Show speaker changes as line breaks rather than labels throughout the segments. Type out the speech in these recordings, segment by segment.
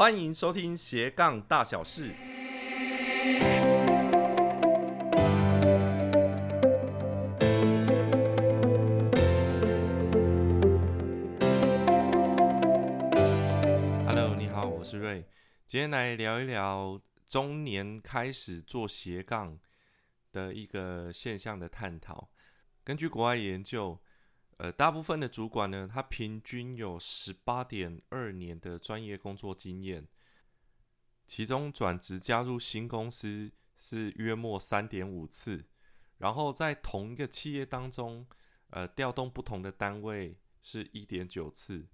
欢迎收听斜杠大小事。Hello，你好，我是瑞，今天来聊一聊中年开始做斜杠的一个现象的探讨。根据国外研究。呃，大部分的主管呢，他平均有十八点二年的专业工作经验，其中转职加入新公司是约莫三点五次，然后在同一个企业当中，呃，调动不同的单位是一点九次，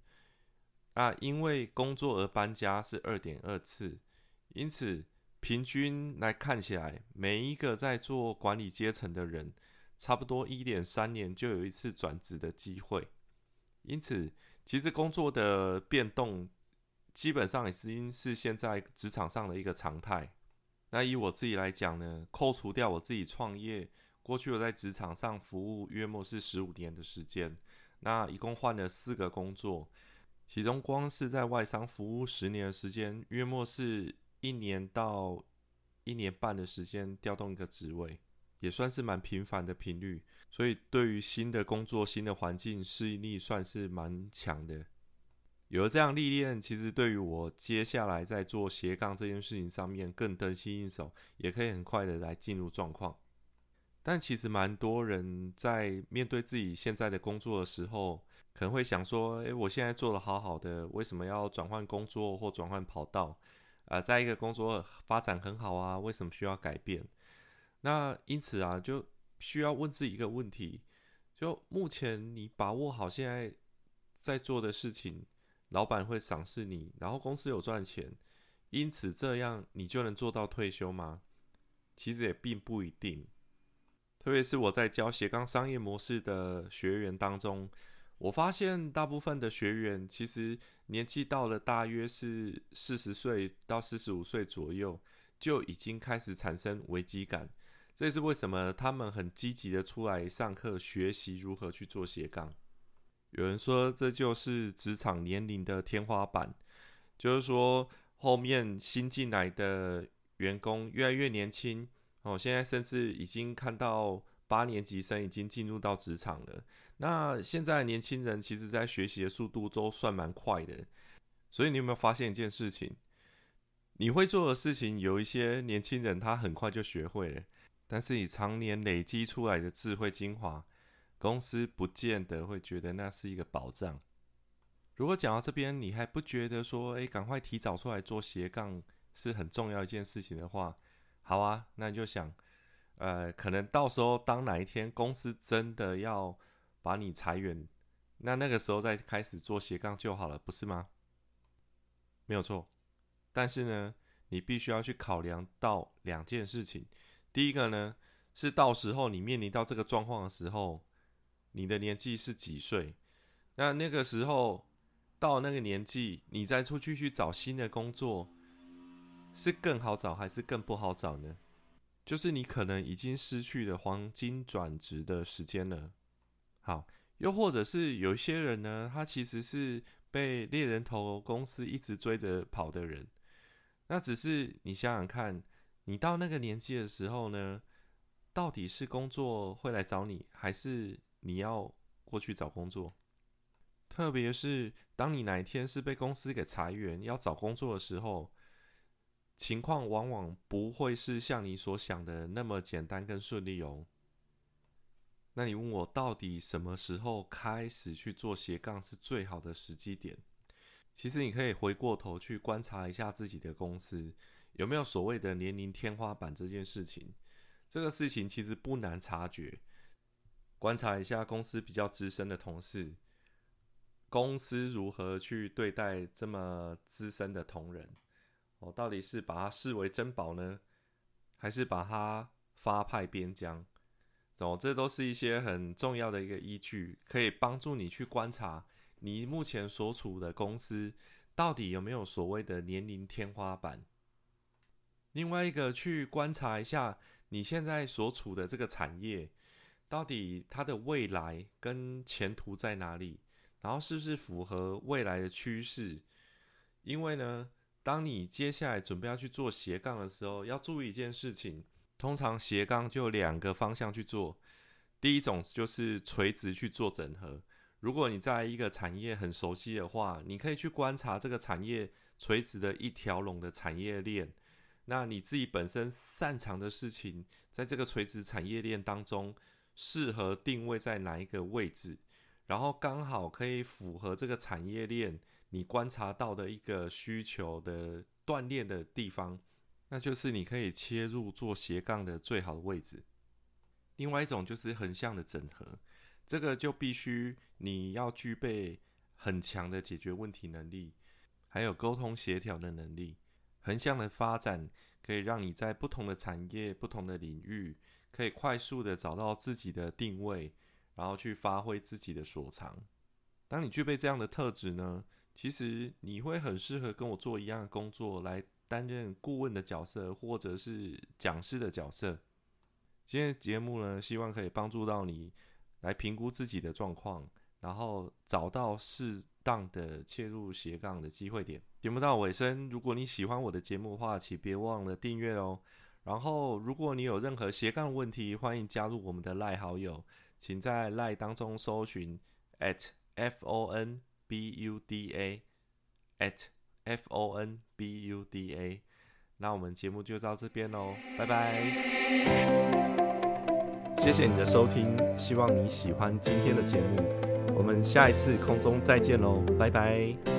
啊，因为工作而搬家是二点二次，因此平均来看起来，每一个在做管理阶层的人。差不多一点三年就有一次转职的机会，因此其实工作的变动基本上已经是现在职场上的一个常态。那以我自己来讲呢，扣除掉我自己创业，过去我在职场上服务约莫是十五年的时间，那一共换了四个工作，其中光是在外商服务十年的时间，约莫是一年到一年半的时间调动一个职位。也算是蛮频繁的频率，所以对于新的工作、新的环境适应力算是蛮强的。有了这样历练，其实对于我接下来在做斜杠这件事情上面更得心应手，也可以很快的来进入状况。但其实蛮多人在面对自己现在的工作的时候，可能会想说：“诶，我现在做的好好的，为什么要转换工作或转换跑道？啊，在一个工作发展很好啊，为什么需要改变？”那因此啊，就需要问自己一个问题：就目前你把握好现在在做的事情，老板会赏识你，然后公司有赚钱，因此这样你就能做到退休吗？其实也并不一定。特别是我在教斜杠商业模式的学员当中，我发现大部分的学员其实年纪到了大约是四十岁到四十五岁左右，就已经开始产生危机感。这也是为什么他们很积极的出来上课学习如何去做斜杠。有人说这就是职场年龄的天花板，就是说后面新进来的员工越来越年轻哦，现在甚至已经看到八年级生已经进入到职场了。那现在年轻人其实在学习的速度都算蛮快的，所以你有没有发现一件事情？你会做的事情，有一些年轻人他很快就学会了。但是你常年累积出来的智慧精华，公司不见得会觉得那是一个保障。如果讲到这边，你还不觉得说，诶，赶快提早出来做斜杠是很重要一件事情的话，好啊，那你就想，呃，可能到时候当哪一天公司真的要把你裁员，那那个时候再开始做斜杠就好了，不是吗？没有错。但是呢，你必须要去考量到两件事情。第一个呢，是到时候你面临到这个状况的时候，你的年纪是几岁？那那个时候到那个年纪，你再出去去找新的工作，是更好找还是更不好找呢？就是你可能已经失去了黄金转职的时间了。好，又或者是有一些人呢，他其实是被猎人头公司一直追着跑的人，那只是你想想看。你到那个年纪的时候呢，到底是工作会来找你，还是你要过去找工作？特别是当你哪一天是被公司给裁员要找工作的时候，情况往往不会是像你所想的那么简单跟顺利哦。那你问我到底什么时候开始去做斜杠是最好的时机点？其实你可以回过头去观察一下自己的公司。有没有所谓的年龄天花板这件事情？这个事情其实不难察觉。观察一下公司比较资深的同事，公司如何去对待这么资深的同仁？哦，到底是把他视为珍宝呢，还是把他发派边疆？哦，这都是一些很重要的一个依据，可以帮助你去观察你目前所处的公司到底有没有所谓的年龄天花板。另外一个去观察一下你现在所处的这个产业，到底它的未来跟前途在哪里？然后是不是符合未来的趋势？因为呢，当你接下来准备要去做斜杠的时候，要注意一件事情。通常斜杠就两个方向去做，第一种就是垂直去做整合。如果你在一个产业很熟悉的话，你可以去观察这个产业垂直的一条龙的产业链。那你自己本身擅长的事情，在这个垂直产业链当中，适合定位在哪一个位置，然后刚好可以符合这个产业链。你观察到的一个需求的锻炼的地方，那就是你可以切入做斜杠的最好的位置。另外一种就是横向的整合，这个就必须你要具备很强的解决问题能力，还有沟通协调的能力。横向的发展可以让你在不同的产业、不同的领域，可以快速的找到自己的定位，然后去发挥自己的所长。当你具备这样的特质呢？其实你会很适合跟我做一样的工作，来担任顾问的角色，或者是讲师的角色。今天的节目呢，希望可以帮助到你来评估自己的状况，然后找到适当的切入斜杠的机会点。节目到尾声，如果你喜欢我的节目的话，请别忘了订阅哦。然后，如果你有任何斜杠问题，欢迎加入我们的赖好友，请在赖当中搜寻 at f o n。b u d a at f o n b u d a，那我们节目就到这边喽，拜拜！谢谢你的收听，希望你喜欢今天的节目，我们下一次空中再见喽，拜拜！